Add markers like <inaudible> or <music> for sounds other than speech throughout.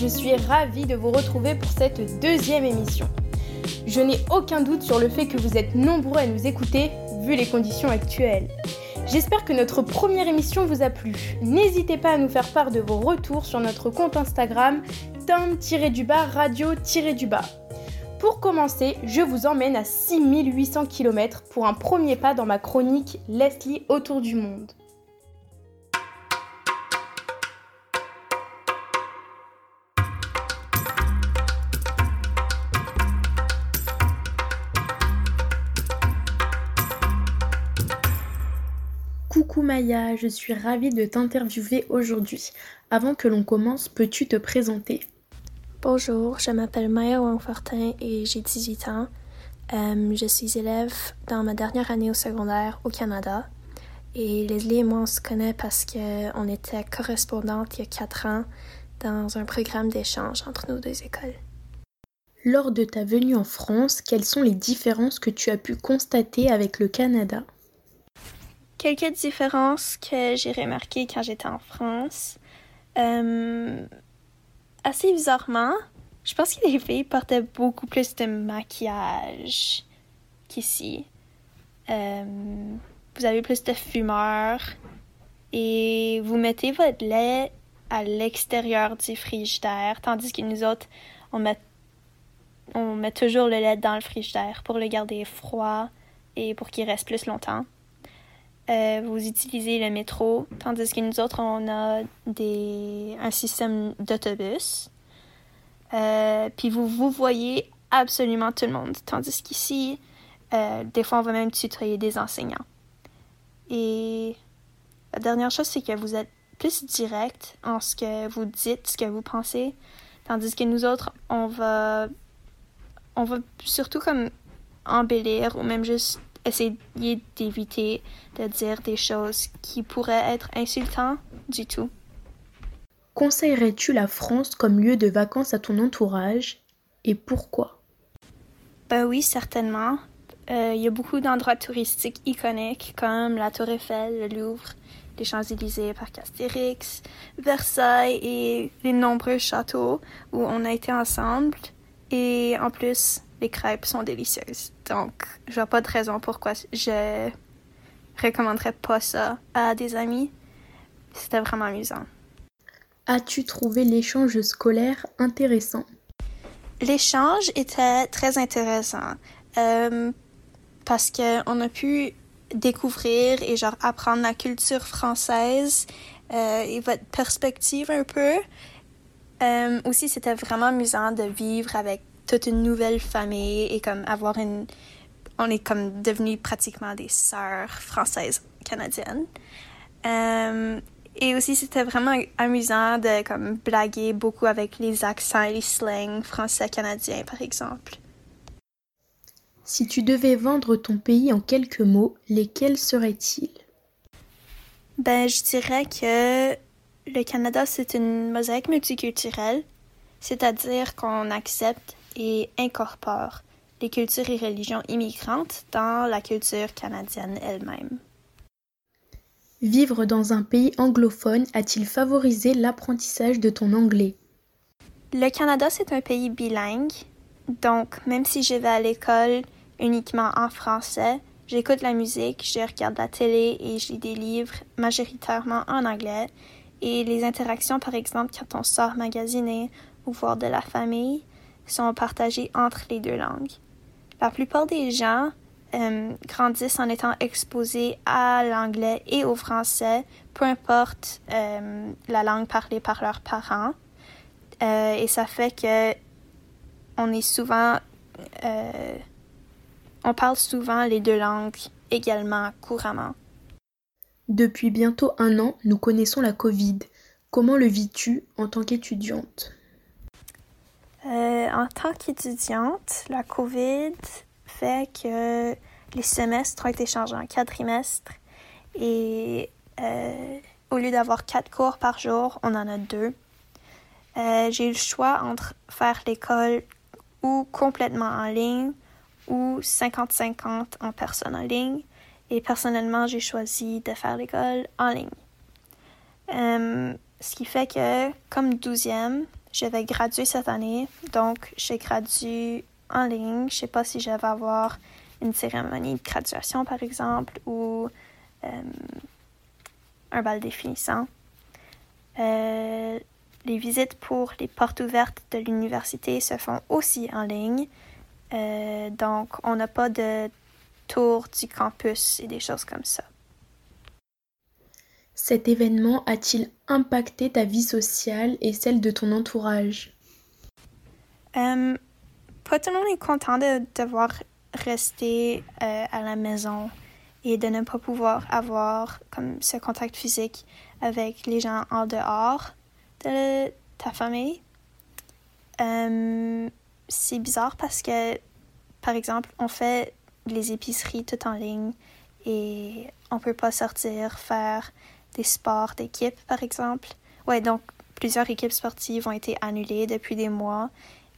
je suis ravie de vous retrouver pour cette deuxième émission. Je n'ai aucun doute sur le fait que vous êtes nombreux à nous écouter, vu les conditions actuelles. J'espère que notre première émission vous a plu. N'hésitez pas à nous faire part de vos retours sur notre compte Instagram tom-du-bas radio-du-bas. Pour commencer, je vous emmène à 6800 km pour un premier pas dans ma chronique Leslie autour du monde. Coucou Maya, je suis ravie de t'interviewer aujourd'hui. Avant que l'on commence, peux-tu te présenter? Bonjour, je m'appelle Maya Wangfortin et j'ai 18 ans. Euh, je suis élève dans ma dernière année au secondaire au Canada. Et Leslie et moi, on se connaît parce qu'on était correspondantes il y a 4 ans dans un programme d'échange entre nos deux écoles. Lors de ta venue en France, quelles sont les différences que tu as pu constater avec le Canada? Quelques différences que j'ai remarquées quand j'étais en France. Euh, assez bizarrement, je pense que les filles portaient beaucoup plus de maquillage qu'ici. Euh, vous avez plus de fumeur et vous mettez votre lait à l'extérieur du frigidaire, tandis que nous autres, on met, on met toujours le lait dans le frigidaire pour le garder froid et pour qu'il reste plus longtemps. Euh, vous utilisez le métro, tandis que nous autres, on a des, un système d'autobus. Euh, puis vous, vous voyez absolument tout le monde, tandis qu'ici, euh, des fois, on va même tutoyer des enseignants. Et la dernière chose, c'est que vous êtes plus direct en ce que vous dites, ce que vous pensez, tandis que nous autres, on va, on va surtout comme embellir ou même juste essayer d'éviter de dire des choses qui pourraient être insultantes du tout. Conseillerais-tu la France comme lieu de vacances à ton entourage et pourquoi? Ben oui, certainement. Euh, il y a beaucoup d'endroits touristiques iconiques comme la Tour Eiffel, le Louvre, les Champs-Élysées, Parc Astérix, Versailles et les nombreux châteaux où on a été ensemble. Et en plus, les crêpes sont délicieuses. Donc, je vois pas de raison pourquoi je recommanderais pas ça à des amis. C'était vraiment amusant. As-tu trouvé l'échange scolaire intéressant? L'échange était très intéressant euh, parce qu'on a pu découvrir et genre apprendre la culture française euh, et votre perspective un peu. Euh, aussi, c'était vraiment amusant de vivre avec toute une nouvelle famille et comme avoir une... On est comme devenus pratiquement des sœurs françaises canadiennes. Euh, et aussi, c'était vraiment amusant de comme blaguer beaucoup avec les accents et les slangs français-canadiens, par exemple. Si tu devais vendre ton pays en quelques mots, lesquels seraient-ils? Ben, je dirais que le Canada, c'est une mosaïque multiculturelle, c'est-à-dire qu'on accepte et incorpore les cultures et religions immigrantes dans la culture canadienne elle-même. Vivre dans un pays anglophone a-t-il favorisé l'apprentissage de ton anglais? Le Canada, c'est un pays bilingue, donc même si je vais à l'école uniquement en français, j'écoute la musique, je regarde la télé et je lis des livres majoritairement en anglais. Et les interactions, par exemple, quand on sort magasiner ou voir de la famille, sont partagés entre les deux langues. La plupart des gens euh, grandissent en étant exposés à l'anglais et au français, peu importe euh, la langue parlée par leurs parents. Euh, et ça fait que on est souvent, on parle souvent les deux langues également couramment. Depuis bientôt un an, nous connaissons la Covid. Comment le vis-tu en tant qu'étudiante? Euh, en tant qu'étudiante, la COVID fait que les semestres ont été changés en quadrimestres et euh, au lieu d'avoir quatre cours par jour, on en a deux. Euh, j'ai eu le choix entre faire l'école ou complètement en ligne ou 50-50 en personne en ligne. Et personnellement, j'ai choisi de faire l'école en ligne. ce qui fait que, comme douzième, je vais graduer cette année, donc je gradue en ligne. Je sais pas si je vais avoir une cérémonie de graduation, par exemple, ou euh, un bal définissant. Euh, les visites pour les portes ouvertes de l'université se font aussi en ligne. Euh, donc, on n'a pas de tour du campus et des choses comme ça. Cet événement a-t-il impacté ta vie sociale et celle de ton entourage? Euh, Pas tout le monde est content de devoir rester euh, à la maison et de ne pas pouvoir avoir comme ce contact physique avec les gens en dehors de ta famille. Euh, c'est bizarre parce que, par exemple, on fait les épiceries tout en ligne et on peut pas sortir faire des sports d'équipe, par exemple. Ouais, donc plusieurs équipes sportives ont été annulées depuis des mois.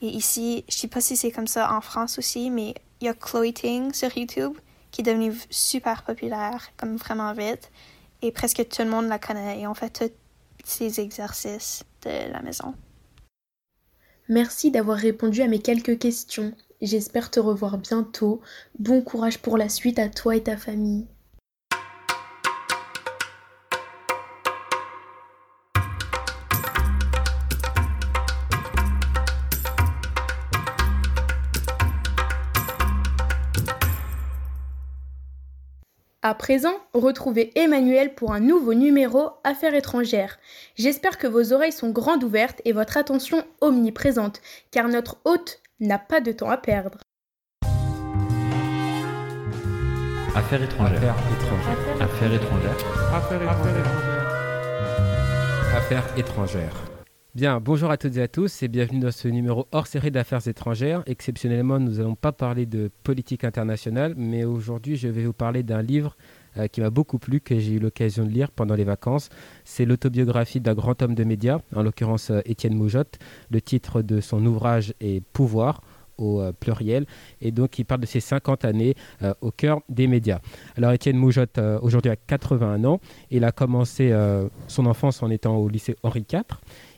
Et ici, je sais pas si c'est comme ça en France aussi, mais il y a Chloe Ting sur YouTube qui est devenue super populaire, comme vraiment vite. Et presque tout le monde la connaît et on fait tous ces exercices de la maison. Merci d'avoir répondu à mes quelques questions. J'espère te revoir bientôt. Bon courage pour la suite à toi et ta famille. À présent, retrouvez Emmanuel pour un nouveau numéro Affaires étrangères. J'espère que vos oreilles sont grandes ouvertes et votre attention omniprésente, car notre hôte n'a pas de temps à perdre. Affaires étrangères. Affaires étrangères. Affaires étrangères. Affaires étrangères. Bien, bonjour à toutes et à tous et bienvenue dans ce numéro hors série d'affaires étrangères. Exceptionnellement, nous n'allons pas parler de politique internationale, mais aujourd'hui, je vais vous parler d'un livre euh, qui m'a beaucoup plu, que j'ai eu l'occasion de lire pendant les vacances. C'est l'autobiographie d'un grand homme de médias, en l'occurrence euh, Étienne Moujotte. Le titre de son ouvrage est Pouvoir au euh, pluriel. Et donc, il parle de ses 50 années au cœur des médias. Alors, Étienne Moujotte, aujourd'hui, a 81 ans. Il a commencé son enfance en étant au lycée Henri IV.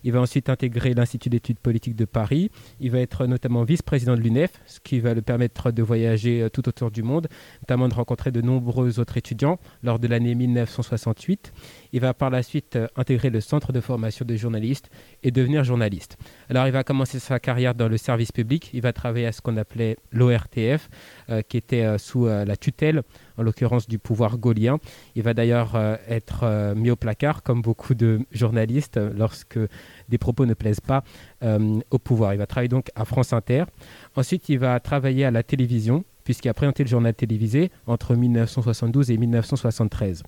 Il va ensuite intégrer l'Institut d'études politiques de Paris. Il va être notamment vice-président de l'UNEF, ce qui va lui permettre de voyager euh, tout autour du monde, notamment de rencontrer de nombreux autres étudiants lors de l'année 1968. Il va par la suite euh, intégrer le centre de formation de journalistes et devenir journaliste. Alors il va commencer sa carrière dans le service public. Il va travailler à ce qu'on appelait l'ORTF, qui était sous la tutelle en l'occurrence du pouvoir gaulien. Il va d'ailleurs euh, être euh, mis au placard, comme beaucoup de journalistes, lorsque des propos ne plaisent pas euh, au pouvoir. Il va travailler donc à France Inter. Ensuite, il va travailler à la télévision puisqu'il a présenté le journal télévisé entre 1972 et 1973.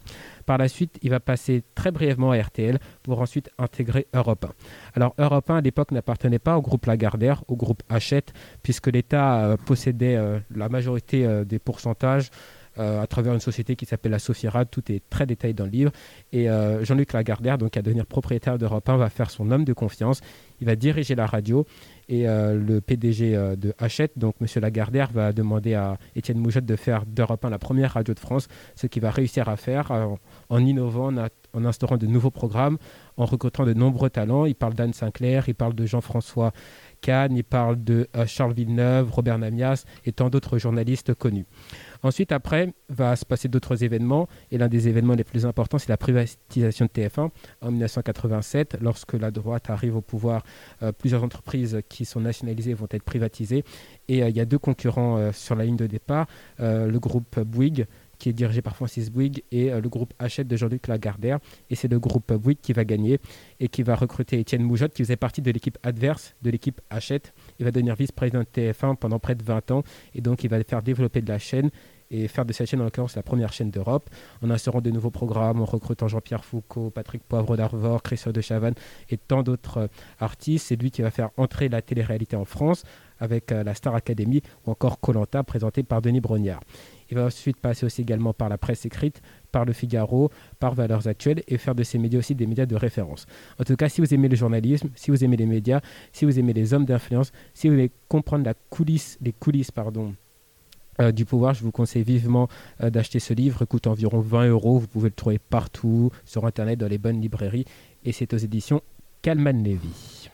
Par la suite, il va passer très brièvement à RTL pour ensuite intégrer Europe 1. Alors Europe 1 à l'époque n'appartenait pas au groupe Lagardère, au groupe Hachette, puisque l'État possédait la majorité des pourcentages euh, à travers une société qui s'appelle la Sophierade. Tout est très détaillé dans le livre. Et euh, Jean-Luc Lagardère, donc à devenir propriétaire d'Europe 1, va faire son homme de confiance. Il va diriger la radio et euh, le PDG de Hachette, donc M. Lagardère, va demander à Étienne Moujotte de faire d'Europe 1 la première radio de France, ce qu'il va réussir à faire en, innovant, en, instaurant de nouveaux programmes, en recrutant de nombreux talents. Il parle d'Anne Sinclair, il parle de Jean-François Kahn, il parle de Charles Villeneuve, Robert Namias et tant d'autres journalistes connus. Ensuite, après, va se passer d'autres événements. Et l'un des événements les plus importants, c'est la privatisation de TF1 en 1987. Lorsque la droite arrive au pouvoir, euh, plusieurs entreprises qui sont nationalisées vont être privatisées. Et euh, il y a deux concurrents euh, sur la ligne de départ. le groupe Bouygues qui est dirigé par Francis Bouygues, et le groupe Hachette de Jean-Luc Lagardère. Et c'est le groupe Bouygues qui va gagner et qui va recruter Étienne Moujotte, qui faisait partie de l'équipe adverse de l'équipe Hachette. Il va devenir vice-président de TF1 pendant près de 20 ans, et donc il va faire développer de la chaîne et faire de cette chaîne, en l'occurrence, la première chaîne d'Europe, en instaurant de nouveaux programmes, en recrutant Jean-Pierre Foucault, Patrick Poivre d'Arvor, Christophe de Chavannes et tant d'autres euh, artistes. C'est lui qui va faire entrer la télé-réalité en France avec euh, la Star Academy ou encore Colanta présenté par Denis Brognard. Il va ensuite passer aussi également par la presse écrite, par le Figaro, par Valeurs Actuelles et faire de ces médias aussi des médias de référence. En tout cas, si vous aimez le journalisme, si vous aimez les médias, si vous aimez les hommes d'influence, si vous voulez comprendre la coulisse, les coulisses pardon, euh, du pouvoir, je vous conseille vivement euh, d'acheter ce livre. Il coûte environ 20 euros. Vous pouvez le trouver partout, sur Internet, dans les bonnes librairies. Et c'est aux éditions Calman Levy.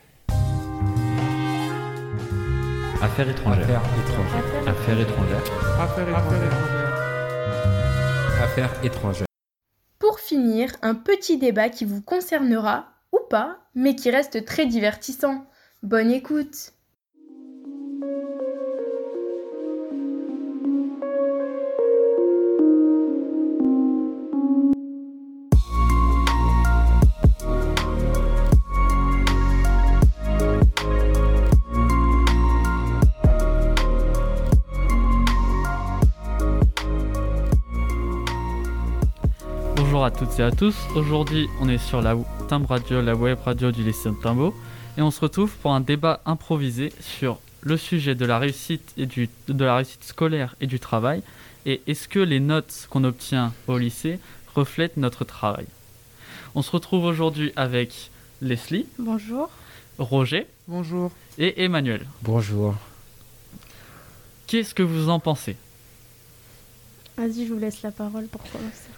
Affaires étrangères. Affaires étrangères. Affaires étrangères. Affaires étrangères. Affaires étrangères. Pour finir, un petit débat qui vous concernera, ou pas, mais qui reste très divertissant. Bonne écoute à toutes et à tous. Aujourd'hui, on est sur la Timbre Radio, la web radio du lycée de Timbo, et on se retrouve pour un débat improvisé sur le sujet de la réussite et du, de la réussite scolaire et du travail. Et est-ce que les notes qu'on obtient au lycée reflètent notre travail? On se retrouve aujourd'hui avec Leslie, Bonjour. Roger Bonjour. et Emmanuel. Bonjour. Qu'est-ce que vous en pensez? Vas-y, je vous laisse la parole pour commencer.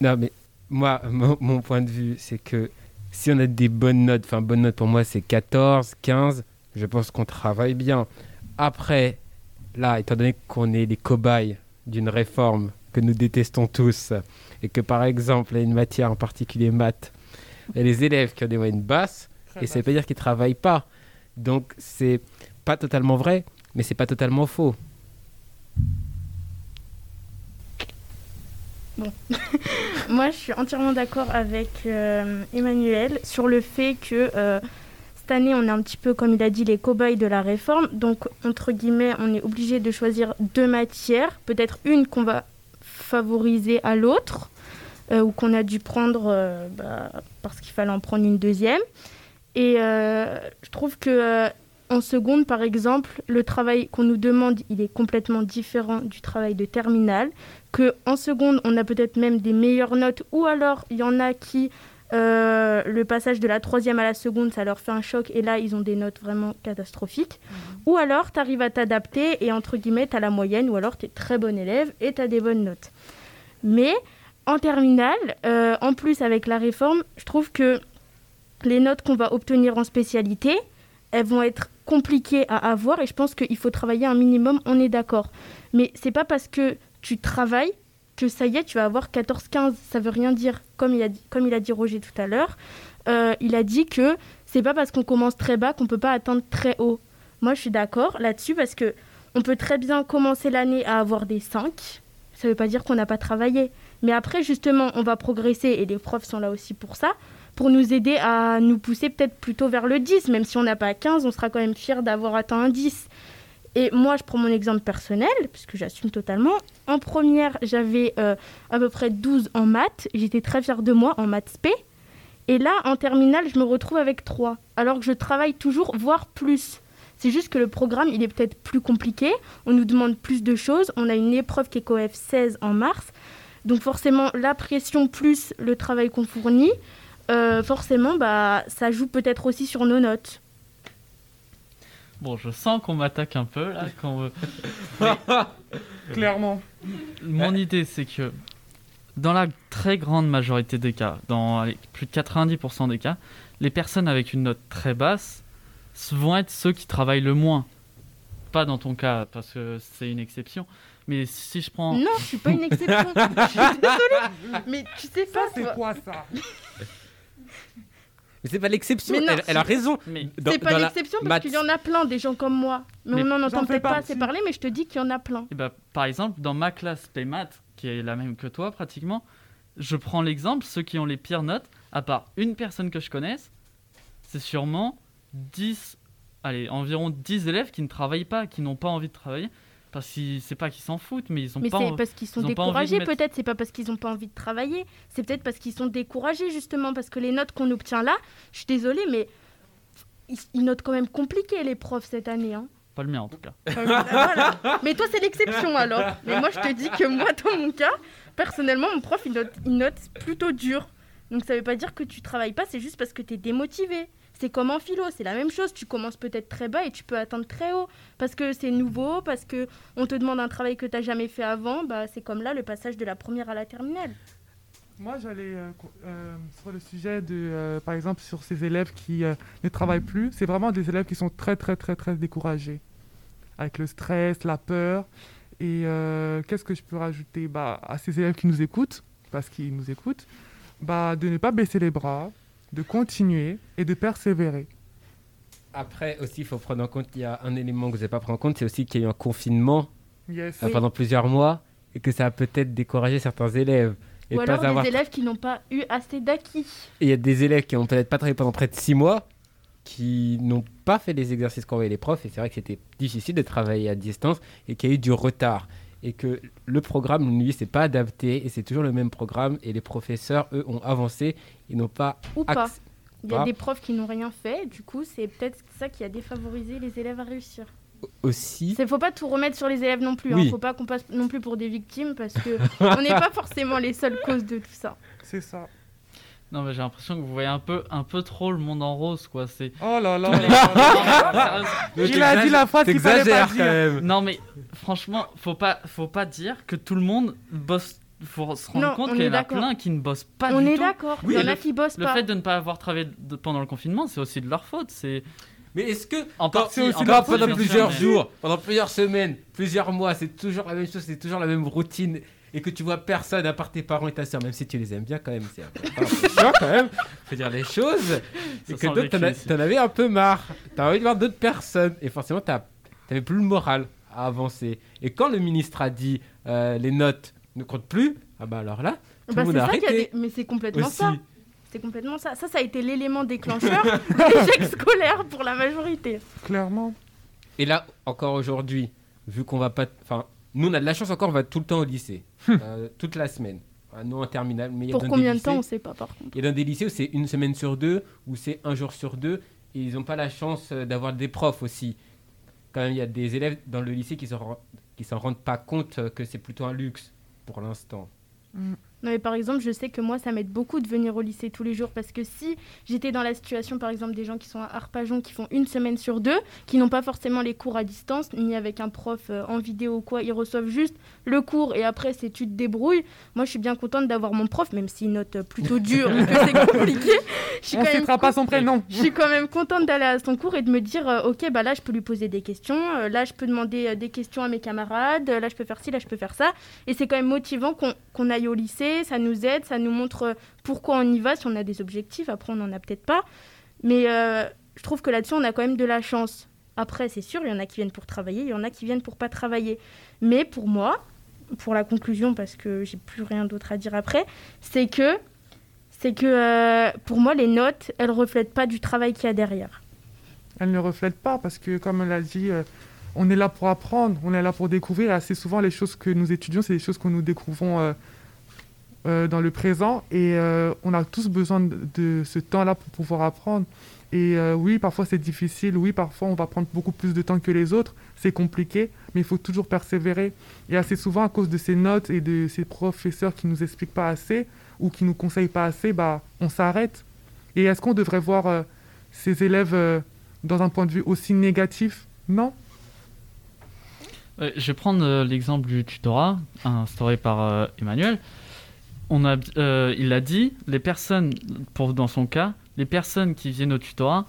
Non, mais moi, <laughs> mon, mon point de vue, c'est que si on a des bonnes notes, enfin, bonnes notes pour moi, c'est 14, 15, je pense qu'on travaille bien. Après, là, étant donné qu'on est les cobayes d'une réforme que nous détestons tous, et que par exemple, il y a une matière en particulier maths, il y a les élèves qui ont des moyennes basses, et ça veut pas dire qu'ils travaillent pas. Donc, c'est pas totalement vrai, mais c'est pas totalement faux. <laughs> Moi, je suis entièrement d'accord avec euh, Emmanuel sur le fait que euh, cette année, on est un petit peu, comme il a dit, les cobayes de la réforme. Donc, entre guillemets, on est obligé de choisir deux matières, peut-être une qu'on va favoriser à l'autre, euh, ou qu'on a dû prendre bah, parce qu'il fallait en prendre une deuxième. Et je trouve que en seconde, par exemple, le travail qu'on nous demande, il est complètement différent du travail de terminale. Que en seconde, on a peut-être même des meilleures notes, ou alors il y en a qui euh, le passage de la troisième à la seconde, ça leur fait un choc, et là, ils ont des notes vraiment catastrophiques. Ou alors, tu arrives à t'adapter, et entre guillemets, tu as la moyenne, ou alors tu es très bon élève, et tu as des bonnes notes. Mais en terminale, euh, en plus avec la réforme, je trouve que les notes qu'on va obtenir en spécialité, elles vont être compliquées à avoir, et je pense qu'il faut travailler un minimum, on est d'accord. Mais c'est pas parce que tu travailles que ça y est, tu vas avoir 14-15. Ça veut rien dire. Comme il a dit, comme il a dit Roger tout à l'heure, euh, il a dit que c'est pas parce qu'on commence très bas qu'on peut pas atteindre très haut. Moi, je suis d'accord là-dessus parce que on peut très bien commencer l'année à avoir des 5. Ça veut pas dire qu'on n'a pas travaillé. Mais après, justement, on va progresser et les profs sont là aussi pour ça, pour nous aider à nous pousser peut-être plutôt vers le 10. Même si on n'a pas 15, on sera quand même fiers d'avoir atteint un 10. Et moi, je prends mon exemple personnel, puisque j'assume totalement. En première, j'avais euh, à peu près 12 en maths. J'étais très fière de moi en maths spé. Et là, en terminale, je me retrouve avec 3. Alors que je travaille toujours, voire plus. C'est juste que le programme, il est peut-être plus compliqué. On nous demande plus de choses. On a une épreuve qui est COEF 16 en mars. Donc forcément, la pression plus le travail qu'on fournit, euh, forcément, bah, ça joue peut-être aussi sur nos notes. Bon, je sens qu'on m'attaque un peu là. Quand... <laughs> Clairement. Mon idée, c'est que dans la très grande majorité des cas, dans allez, plus de 90% des cas, les personnes avec une note très basse vont être ceux qui travaillent le moins. Pas dans ton cas, parce que c'est une exception. Mais si je prends. Non, je suis pas une exception. <laughs> je suis désolée. Mais tu sais Ça, pas, c'est quoi ça? Mais c'est pas l'exception, elle, elle a raison. Mais C'est pas la l'exception parce qu'il y en a plein des gens comme moi. Mais, Mais on n'en entend peut-être pas assez parler, mais je te dis qu'il y en a plein. Eh ben, par exemple, dans ma classe Play Maths, qui est la même que toi pratiquement, je prends l'exemple, ceux qui ont les pires notes, à part une personne que je connaisse, c'est sûrement 10, allez, environ 10 élèves qui ne travaillent pas, qui n'ont pas envie de travailler, parce que c'est pas qu'ils s'en foutent, mais ils ont Mais pas c'est envie. parce qu'ils sont ont découragés, mettre- peut-être. C'est pas parce qu'ils n'ont pas envie de travailler. C'est peut-être parce qu'ils sont découragés, justement. Parce que les notes qu'on obtient là, je suis désolée, mais ils, notent quand même compliqué, les profs, cette année. Hein. Pas le mien en tout cas. Voilà. Mais toi, c'est l'exception alors. Mais moi, je te dis que moi, dans mon cas, personnellement, mon prof, il note, il note plutôt dur. Donc, ça veut pas dire que tu travailles pas, c'est juste parce que tu es démotivé. C'est comme en philo, c'est la même chose. Tu commences peut-être très bas et tu peux atteindre très haut. Parce que c'est nouveau, parce que on te demande un travail que tu n'as jamais fait avant. Bah, c'est comme là, le passage de la première à la terminale. Moi, j'allais euh, euh, sur le sujet de, euh, par exemple, sur ces élèves qui ne travaillent plus. C'est vraiment des élèves qui sont très, très, très, très découragés. avec le stress, la peur. Et qu'est-ce que je peux rajouter? Bah, à ces élèves qui nous écoutent, parce qu'ils nous écoutent, bah, de ne pas baisser les bras, de continuer et de persévérer. Après aussi, il faut prendre en compte, il y a un élément que vous n'avez pas pris en compte, c'est aussi qu'il y a eu un confinement Yes. euh, pendant plusieurs mois et que ça a peut-être découragé certains élèves. Et Ou pas alors avoir- des élèves qui n'ont pas eu assez d'acquis. Et il y a des élèves qui n'ont peut-être pas travaillé pendant près de six mois, qui n'ont pas fait les exercices qu'envoyaient les profs. Et c'est vrai que c'était difficile de travailler à distance et qu'il y a eu du retard. Et que le programme, lui, s'est pas adapté et c'est toujours le même programme. Et les professeurs, eux, ont avancé. Ils n'ont pas Ou pas. acc- Il y a pas. des profs qui n'ont rien fait, du coup, c'est peut-être ça qui a défavorisé les élèves à réussir. aussi. Il faut pas tout remettre sur les élèves non plus. Oui. Il faut pas qu'on passe non plus pour des victimes parce que <laughs> on n'est pas forcément les seules causes de tout ça. C'est ça. Non, mais j'ai l'impression que vous voyez un peu, un peu trop le monde en rose, quoi. C'est. Oh là là. Il a dit la phrase qu'il fallait pas quand dire. même. Non, mais franchement, faut pas, faut pas dire que tout le monde bosse. Faut se rendre Non, compte qu'il y est en a d'accord. plein qui ne bossent pas on du est tout. d'accord. Oui, Il y en le- a qui bossent Le pas. fait de ne pas avoir travaillé de- pendant le confinement, c'est aussi de leur faute. C'est Mais est-ce que en Quand, partie. en quand pendant plusieurs mais- jours, pendant plusieurs semaines, plusieurs mois, c'est toujours la même chose, c'est toujours la même routine, et que tu vois personne à part tes parents et ta soeur, même si tu les aimes bien quand même, c'est un quand même, faut dire les choses, et que d'autres, t'en, t'en avais un peu marre, t'as envie de voir d'autres personnes, et forcément, t'as, t'avais plus le moral à avancer. Et quand le ministre a dit euh, les notes ne comptent plus, ah bah alors là, tout Bah, le monde c'est a arrêté. des- Mais c'est complètement Aussi. ça. C'est complètement ça. Ça, ça a été l'élément déclencheur <laughs> de l'échec scolaire pour la majorité. Clairement. Et là, encore aujourd'hui, vu qu'on va pas. Enfin, nous, on a de la chance encore, on va tout le temps au lycée. Euh, toute la semaine. Enfin, nous, en terminale. Mais il y a Pour dans combien des de temps, on lycées- sait pas par contre. Il y a dans des lycées où c'est une semaine sur deux, ou c'est un jour sur deux, et ils n'ont pas la chance euh, d'avoir des profs aussi. Quand même, il y a des élèves dans le lycée qui ne s'en rend- qui s'en rendent pas compte euh, que c'est plutôt un luxe pour l'instant. Non mais par exemple, je sais que moi, ça m'aide beaucoup de venir au lycée tous les jours parce que si j'étais dans la situation, par exemple, des gens qui sont à Arpajon, qui font une semaine sur deux, qui n'ont pas forcément les cours à distance, ni avec un prof euh, en vidéo ou quoi, ils reçoivent juste le cours et après c'est tu te débrouilles. Moi, je suis bien contente d'avoir mon prof, même s'il note euh, plutôt dur et que c'est <laughs> compliqué. Je On ne pas son prénom. je suis quand même contente d'aller à son cours et de me dire euh, ok bah là je peux lui poser des questions euh, là je peux demander des questions à mes camarades là je peux faire ci là je peux faire ça et c'est quand même motivant qu'on qu'on aille au lycée ça nous aide ça nous montre euh, pourquoi on y va si on a des objectifs après on n'en a peut-être pas mais euh, je trouve que là-dessus on a quand même de la chance après c'est sûr il y en a qui viennent pour travailler il y en a qui viennent pour pas travailler mais pour moi pour la conclusion parce que j'ai plus rien d'autre à dire après c'est que c'est que euh, pour moi, les notes, elles reflètent pas du travail qu'il y a derrière. Elle ne reflète pas parce que, comme elle l'a dit, on est là pour apprendre, on est là pour découvrir. Et assez souvent, les choses que nous étudions, c'est des choses que nous découvrons euh, dans le présent. Et euh, on a tous besoin de, ce temps-là pour pouvoir apprendre. Et euh, oui, parfois c'est difficile. Oui, parfois on va prendre beaucoup plus de temps que les autres. C'est compliqué, mais il faut toujours persévérer. Et assez souvent, à cause de ces notes et de ces professeurs qui nous expliquent pas assez ou qui nous conseillent pas assez, bah, on s'arrête. Et est-ce qu'on devrait voir ces élèves dans un point de vue aussi négatif? Non. Je vais prendre l'exemple du tutorat instauré par Emmanuel. On a, euh, il a dit, les personnes, pour dans son cas, les personnes qui viennent au tutorat,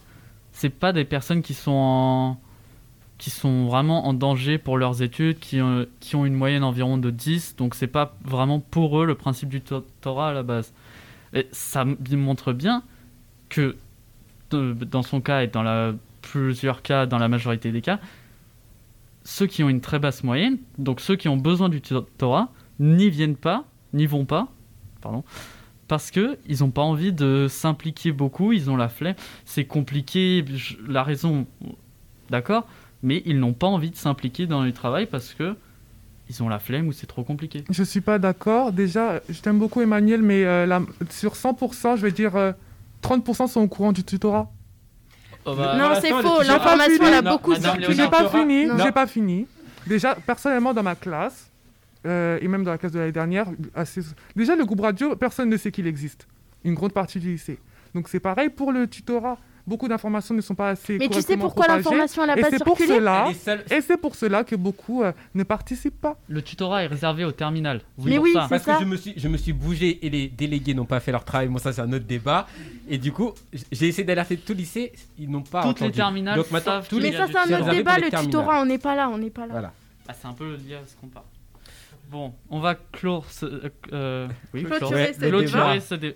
c'est pas des personnes qui sont qui sont vraiment en danger pour leurs études, qui ont, qui ont une moyenne environ de 10, donc c'est pas vraiment pour eux le principe du tutorat à la base. Et ça montre bien que dans son cas et dans la, plusieurs cas, dans la majorité des cas, ceux qui ont une très basse moyenne, donc ceux qui ont besoin du tutorat, n'y viennent pas, n'y vont pas, pardon, parce que ils n'ont pas envie de s'impliquer beaucoup, ils ont la flemme, c'est compliqué, la raison, d'accord, mais ils n'ont pas envie de s'impliquer dans le travail parce que ils ont la flemme ou c'est trop compliqué. Je suis pas d'accord. Déjà, je t'aime beaucoup Emmanuel, mais euh, la- sur 100%, je vais dire euh, 30% sont au courant du tutorat. Oh bah, non, pour c'est faux. L'information, elle a beaucoup circulé. J'ai pas fini, j'ai pas fini. Déjà, personnellement, dans ma classe, euh, et même dans la classe de l'année dernière, assez- déjà, le groupe radio, personne ne sait qu'il existe. Une grande partie du lycée. Donc c'est pareil pour le tutorat. beaucoup d'informations ne sont pas assez Mais tu sais pourquoi l'information elle a Et pas c'est pour circulé cela, seule- et c'est pour cela que beaucoup euh, ne participent pas. Le tutorat est réservé au terminal. Mais oui, ça. c'est Parce ça. que je me, suis, je me suis bougé et les délégués n'ont pas fait leur travail. Bon, ça, c'est un autre débat. Et du coup, j'ai essayé d'alerter tout le lycée. Ils n'ont pas Toutes les entendu. terminales Donc maintenant, tous les- Mais ça, c'est un autre débat. les Le tutorat, on n'est pas là, on n'est pas là. Voilà. Ah, c'est un peu lié à ce qu'on parle. Bon, on va clore ce. euh, euh, oui, Clôturer ce clôturer débat. ce dé-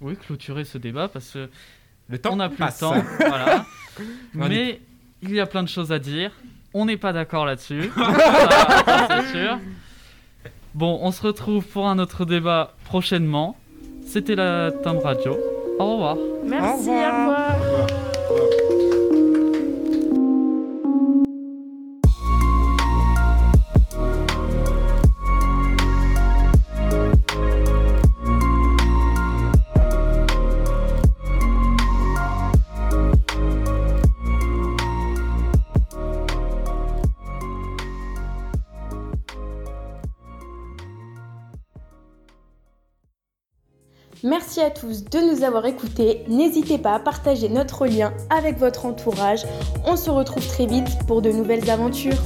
Oui, clôturer ce débat parce que Le temps on n'a plus passe. le temps. <laughs> voilà. Mais il y a plein de choses à dire. On n'est pas d'accord là-dessus. <laughs> C'est sûr. Bon, on se retrouve pour un autre débat prochainement. C'était la Timbre Radio. Au revoir. Merci, Au revoir. À tous de nous avoir écoutés. N'hésitez pas à partager notre lien avec votre entourage. On se retrouve très vite pour de nouvelles aventures.